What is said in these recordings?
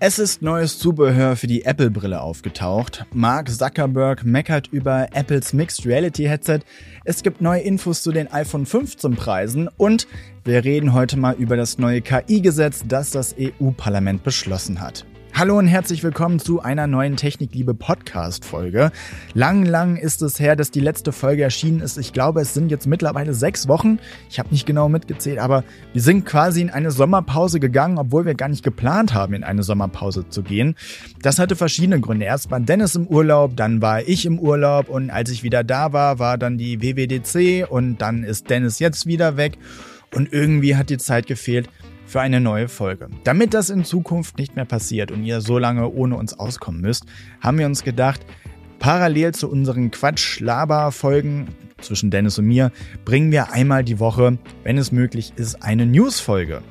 Es ist neues Zubehör für die Apple-Brille aufgetaucht. Mark Zuckerberg meckert über Apples Mixed Reality Headset. Es gibt neue Infos zu den iPhone 15 Preisen und wir reden heute mal über das neue KI-Gesetz, das das EU-Parlament beschlossen hat. Hallo und herzlich willkommen zu einer neuen Technikliebe Podcast Folge. Lang, lang ist es her, dass die letzte Folge erschienen ist. Ich glaube, es sind jetzt mittlerweile sechs Wochen. Ich habe nicht genau mitgezählt, aber wir sind quasi in eine Sommerpause gegangen, obwohl wir gar nicht geplant haben, in eine Sommerpause zu gehen. Das hatte verschiedene Gründe. Erst war Dennis im Urlaub, dann war ich im Urlaub und als ich wieder da war, war dann die WWDC und dann ist Dennis jetzt wieder weg. Und irgendwie hat die Zeit gefehlt, für eine neue Folge. Damit das in Zukunft nicht mehr passiert und ihr so lange ohne uns auskommen müsst, haben wir uns gedacht, parallel zu unseren Quatsch-Laber-Folgen zwischen Dennis und mir, bringen wir einmal die Woche, wenn es möglich ist, eine News-Folge.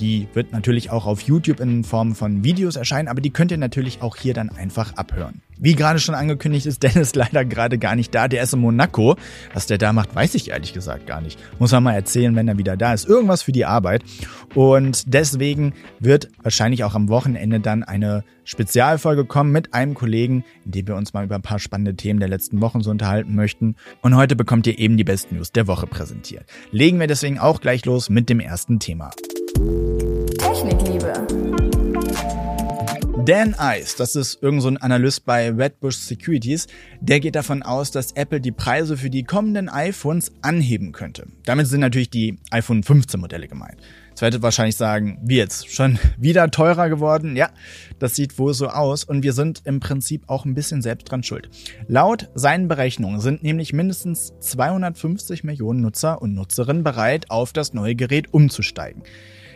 Die wird natürlich auch auf YouTube in Form von Videos erscheinen, aber die könnt ihr natürlich auch hier dann einfach abhören. Wie gerade schon angekündigt ist Dennis leider gerade gar nicht da. Der ist in Monaco. Was der da macht, weiß ich ehrlich gesagt gar nicht. Muss man mal erzählen, wenn er wieder da ist. Irgendwas für die Arbeit. Und deswegen wird wahrscheinlich auch am Wochenende dann eine Spezialfolge kommen mit einem Kollegen, in dem wir uns mal über ein paar spannende Themen der letzten Wochen so unterhalten möchten. Und heute bekommt ihr eben die besten News der Woche präsentiert. Legen wir deswegen auch gleich los mit dem ersten Thema. Technikliebe. Dan Ice, das ist irgendein so Analyst bei Redbush Securities, der geht davon aus, dass Apple die Preise für die kommenden iPhones anheben könnte. Damit sind natürlich die iPhone 15 Modelle gemeint. Jetzt werdet wahrscheinlich sagen, wie jetzt? Schon wieder teurer geworden? Ja, das sieht wohl so aus und wir sind im Prinzip auch ein bisschen selbst dran schuld. Laut seinen Berechnungen sind nämlich mindestens 250 Millionen Nutzer und Nutzerinnen bereit, auf das neue Gerät umzusteigen.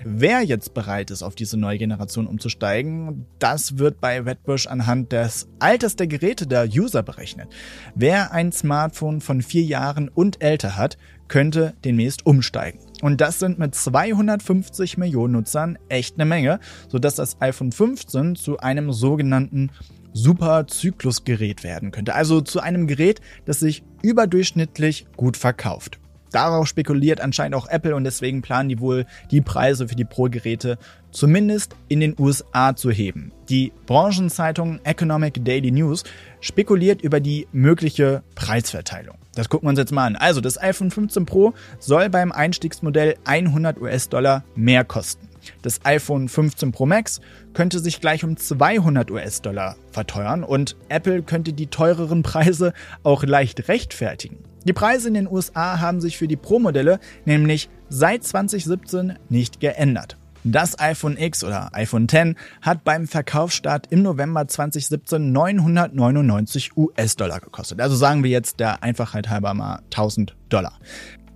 Wer jetzt bereit ist, auf diese neue Generation umzusteigen, das wird bei Redbush anhand des Alters der Geräte der User berechnet. Wer ein Smartphone von vier Jahren und älter hat, könnte demnächst umsteigen. Und das sind mit 250 Millionen Nutzern echt eine Menge, sodass das iPhone 15 zu einem sogenannten Superzyklusgerät werden könnte. Also zu einem Gerät, das sich überdurchschnittlich gut verkauft. Darauf spekuliert anscheinend auch Apple und deswegen planen die wohl, die Preise für die Pro-Geräte zumindest in den USA zu heben. Die Branchenzeitung Economic Daily News spekuliert über die mögliche Preisverteilung. Das gucken wir uns jetzt mal an. Also das iPhone 15 Pro soll beim Einstiegsmodell 100 US-Dollar mehr kosten. Das iPhone 15 Pro Max könnte sich gleich um 200 US-Dollar verteuern und Apple könnte die teureren Preise auch leicht rechtfertigen. Die Preise in den USA haben sich für die Pro-Modelle nämlich seit 2017 nicht geändert. Das iPhone X oder iPhone X hat beim Verkaufsstart im November 2017 999 US-Dollar gekostet. Also sagen wir jetzt der Einfachheit halber mal 1000 Dollar.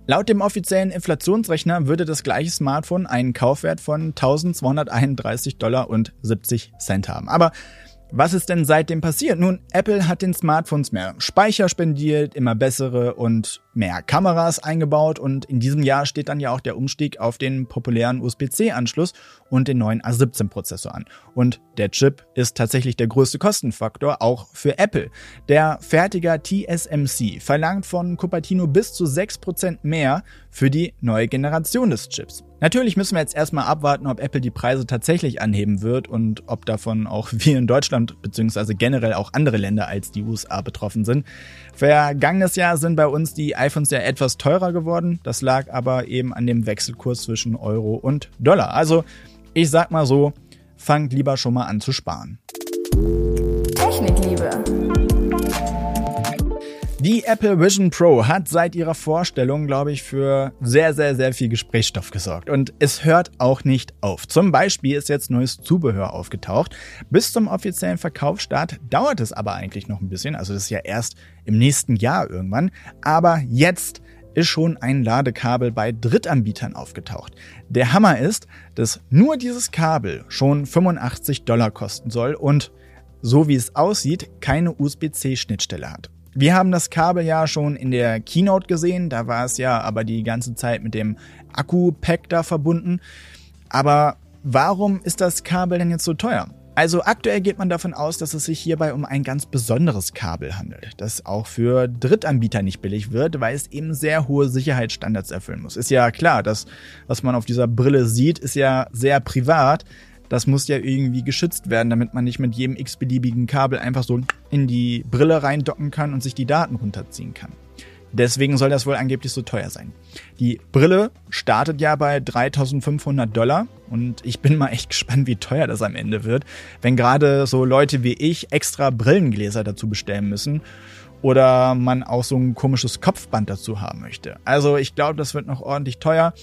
Laut dem offiziellen Inflationsrechner würde das gleiche Smartphone einen Kaufwert von 1231 Dollar und 70 Cent haben. Aber was ist denn seitdem passiert? Nun, Apple hat den Smartphones mehr Speicher spendiert, immer bessere und mehr Kameras eingebaut und in diesem Jahr steht dann ja auch der Umstieg auf den populären USB-C-Anschluss und den neuen A17-Prozessor an. Und der Chip ist tatsächlich der größte Kostenfaktor, auch für Apple. Der Fertiger TSMC verlangt von Cupertino bis zu 6% mehr für die neue Generation des Chips. Natürlich müssen wir jetzt erstmal abwarten, ob Apple die Preise tatsächlich anheben wird und ob davon auch wir in Deutschland bzw. generell auch andere Länder als die USA betroffen sind. Vergangenes Jahr sind bei uns die iPhones ja etwas teurer geworden. Das lag aber eben an dem Wechselkurs zwischen Euro und Dollar. Also ich sag mal so, fangt lieber schon mal an zu sparen. Technikliebe. Die Apple Vision Pro hat seit ihrer Vorstellung, glaube ich, für sehr, sehr, sehr viel Gesprächsstoff gesorgt. Und es hört auch nicht auf. Zum Beispiel ist jetzt neues Zubehör aufgetaucht. Bis zum offiziellen Verkaufsstart dauert es aber eigentlich noch ein bisschen. Also das ist ja erst im nächsten Jahr irgendwann. Aber jetzt ist schon ein Ladekabel bei Drittanbietern aufgetaucht. Der Hammer ist, dass nur dieses Kabel schon 85 Dollar kosten soll und so wie es aussieht, keine USB-C-Schnittstelle hat. Wir haben das Kabel ja schon in der Keynote gesehen, da war es ja aber die ganze Zeit mit dem Akku-Pack da verbunden. Aber warum ist das Kabel denn jetzt so teuer? Also aktuell geht man davon aus, dass es sich hierbei um ein ganz besonderes Kabel handelt, das auch für Drittanbieter nicht billig wird, weil es eben sehr hohe Sicherheitsstandards erfüllen muss. Ist ja klar, das, was man auf dieser Brille sieht, ist ja sehr privat, das muss ja irgendwie geschützt werden, damit man nicht mit jedem x-beliebigen Kabel einfach so in die Brille reindocken kann und sich die Daten runterziehen kann. Deswegen soll das wohl angeblich so teuer sein. Die Brille startet ja bei 3500 Dollar und ich bin mal echt gespannt, wie teuer das am Ende wird, wenn gerade so Leute wie ich extra Brillengläser dazu bestellen müssen oder man auch so ein komisches Kopfband dazu haben möchte. Also ich glaube, das wird noch ordentlich teuer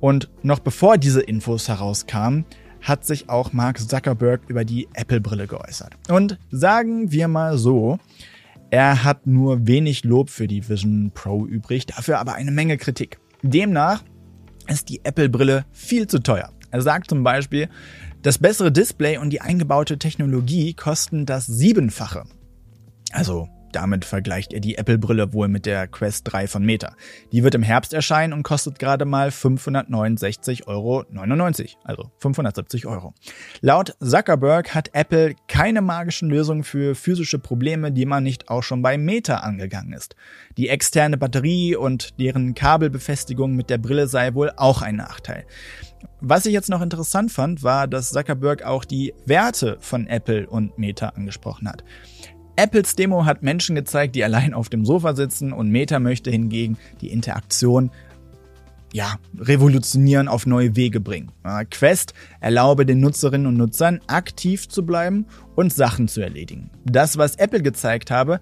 und noch bevor diese Infos herauskamen, hat sich auch Mark Zuckerberg über die Apple-Brille geäußert. Und sagen wir mal so, er hat nur wenig Lob für die Vision Pro übrig, dafür aber eine Menge Kritik. Demnach ist die Apple-Brille viel zu teuer. Er sagt zum Beispiel, das bessere Display und die eingebaute Technologie kosten das Siebenfache. Also damit vergleicht er die Apple-Brille wohl mit der Quest 3 von Meta. Die wird im Herbst erscheinen und kostet gerade mal 569,99 Euro, also 570 Euro. Laut Zuckerberg hat Apple keine magischen Lösungen für physische Probleme, die man nicht auch schon bei Meta angegangen ist. Die externe Batterie und deren Kabelbefestigung mit der Brille sei wohl auch ein Nachteil. Was ich jetzt noch interessant fand, war, dass Zuckerberg auch die Werte von Apple und Meta angesprochen hat. Apples Demo hat Menschen gezeigt, die allein auf dem Sofa sitzen und Meta möchte hingegen die Interaktion ja, revolutionieren, auf neue Wege bringen. Quest erlaube den Nutzerinnen und Nutzern aktiv zu bleiben und Sachen zu erledigen. Das, was Apple gezeigt habe,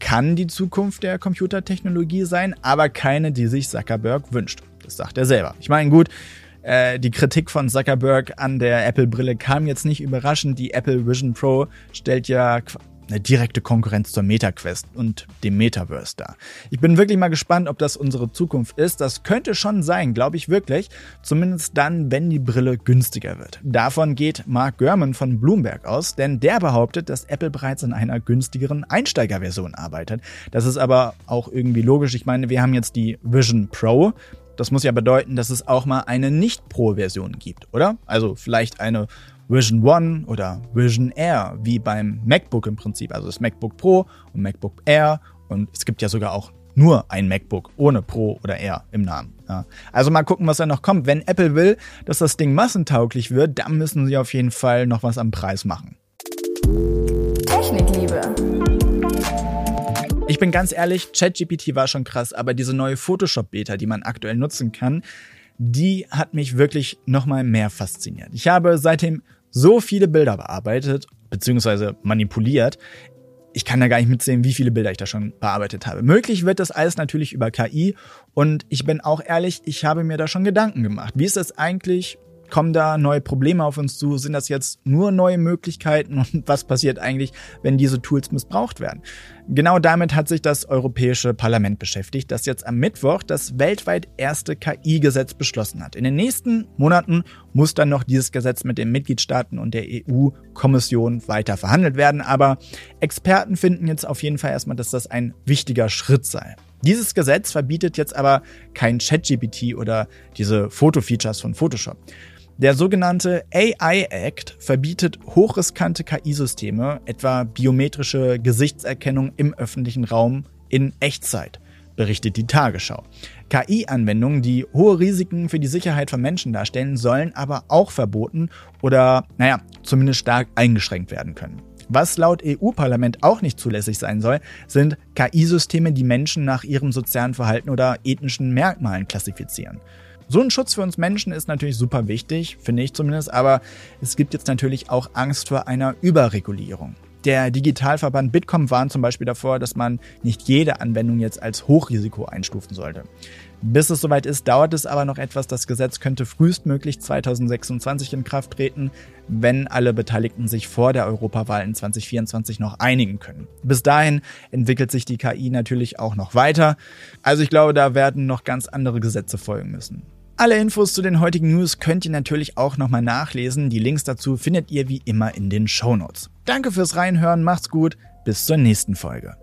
kann die Zukunft der Computertechnologie sein, aber keine, die sich Zuckerberg wünscht. Das sagt er selber. Ich meine, gut, äh, die Kritik von Zuckerberg an der Apple-Brille kam jetzt nicht überraschend. Die Apple Vision Pro stellt ja eine direkte Konkurrenz zur MetaQuest und dem Metaverse dar. Ich bin wirklich mal gespannt, ob das unsere Zukunft ist. Das könnte schon sein, glaube ich wirklich. Zumindest dann, wenn die Brille günstiger wird. Davon geht Mark Gurman von Bloomberg aus, denn der behauptet, dass Apple bereits in einer günstigeren Einsteigerversion arbeitet. Das ist aber auch irgendwie logisch. Ich meine, wir haben jetzt die Vision Pro. Das muss ja bedeuten, dass es auch mal eine Nicht-Pro-Version gibt, oder? Also vielleicht eine Vision One oder Vision Air, wie beim MacBook im Prinzip. Also das MacBook Pro und MacBook Air. Und es gibt ja sogar auch nur ein MacBook ohne Pro oder Air im Namen. Ja. Also mal gucken, was da noch kommt. Wenn Apple will, dass das Ding massentauglich wird, dann müssen sie auf jeden Fall noch was am Preis machen. Technikliebe. Ich bin ganz ehrlich, ChatGPT war schon krass, aber diese neue Photoshop-Beta, die man aktuell nutzen kann, die hat mich wirklich nochmal mehr fasziniert. Ich habe seitdem so viele Bilder bearbeitet, beziehungsweise manipuliert. Ich kann da gar nicht mitsehen, wie viele Bilder ich da schon bearbeitet habe. Möglich wird das alles natürlich über KI und ich bin auch ehrlich, ich habe mir da schon Gedanken gemacht. Wie ist das eigentlich Kommen da neue Probleme auf uns zu? Sind das jetzt nur neue Möglichkeiten? Und was passiert eigentlich, wenn diese Tools missbraucht werden? Genau damit hat sich das Europäische Parlament beschäftigt, das jetzt am Mittwoch das weltweit erste KI-Gesetz beschlossen hat. In den nächsten Monaten muss dann noch dieses Gesetz mit den Mitgliedstaaten und der EU-Kommission weiter verhandelt werden. Aber Experten finden jetzt auf jeden Fall erstmal, dass das ein wichtiger Schritt sei. Dieses Gesetz verbietet jetzt aber kein ChatGPT oder diese Fotofeatures von Photoshop. Der sogenannte AI Act verbietet hochriskante KI-Systeme, etwa biometrische Gesichtserkennung im öffentlichen Raum in Echtzeit, berichtet die Tagesschau. KI-Anwendungen, die hohe Risiken für die Sicherheit von Menschen darstellen, sollen aber auch verboten oder, naja, zumindest stark eingeschränkt werden können. Was laut EU-Parlament auch nicht zulässig sein soll, sind KI-Systeme, die Menschen nach ihrem sozialen Verhalten oder ethnischen Merkmalen klassifizieren. So ein Schutz für uns Menschen ist natürlich super wichtig, finde ich zumindest, aber es gibt jetzt natürlich auch Angst vor einer Überregulierung. Der Digitalverband Bitkom warnt zum Beispiel davor, dass man nicht jede Anwendung jetzt als Hochrisiko einstufen sollte. Bis es soweit ist, dauert es aber noch etwas. Das Gesetz könnte frühestmöglich 2026 in Kraft treten, wenn alle Beteiligten sich vor der Europawahl in 2024 noch einigen können. Bis dahin entwickelt sich die KI natürlich auch noch weiter. Also ich glaube, da werden noch ganz andere Gesetze folgen müssen. Alle Infos zu den heutigen News könnt ihr natürlich auch nochmal nachlesen. Die Links dazu findet ihr wie immer in den Show Notes. Danke fürs Reinhören, macht's gut, bis zur nächsten Folge.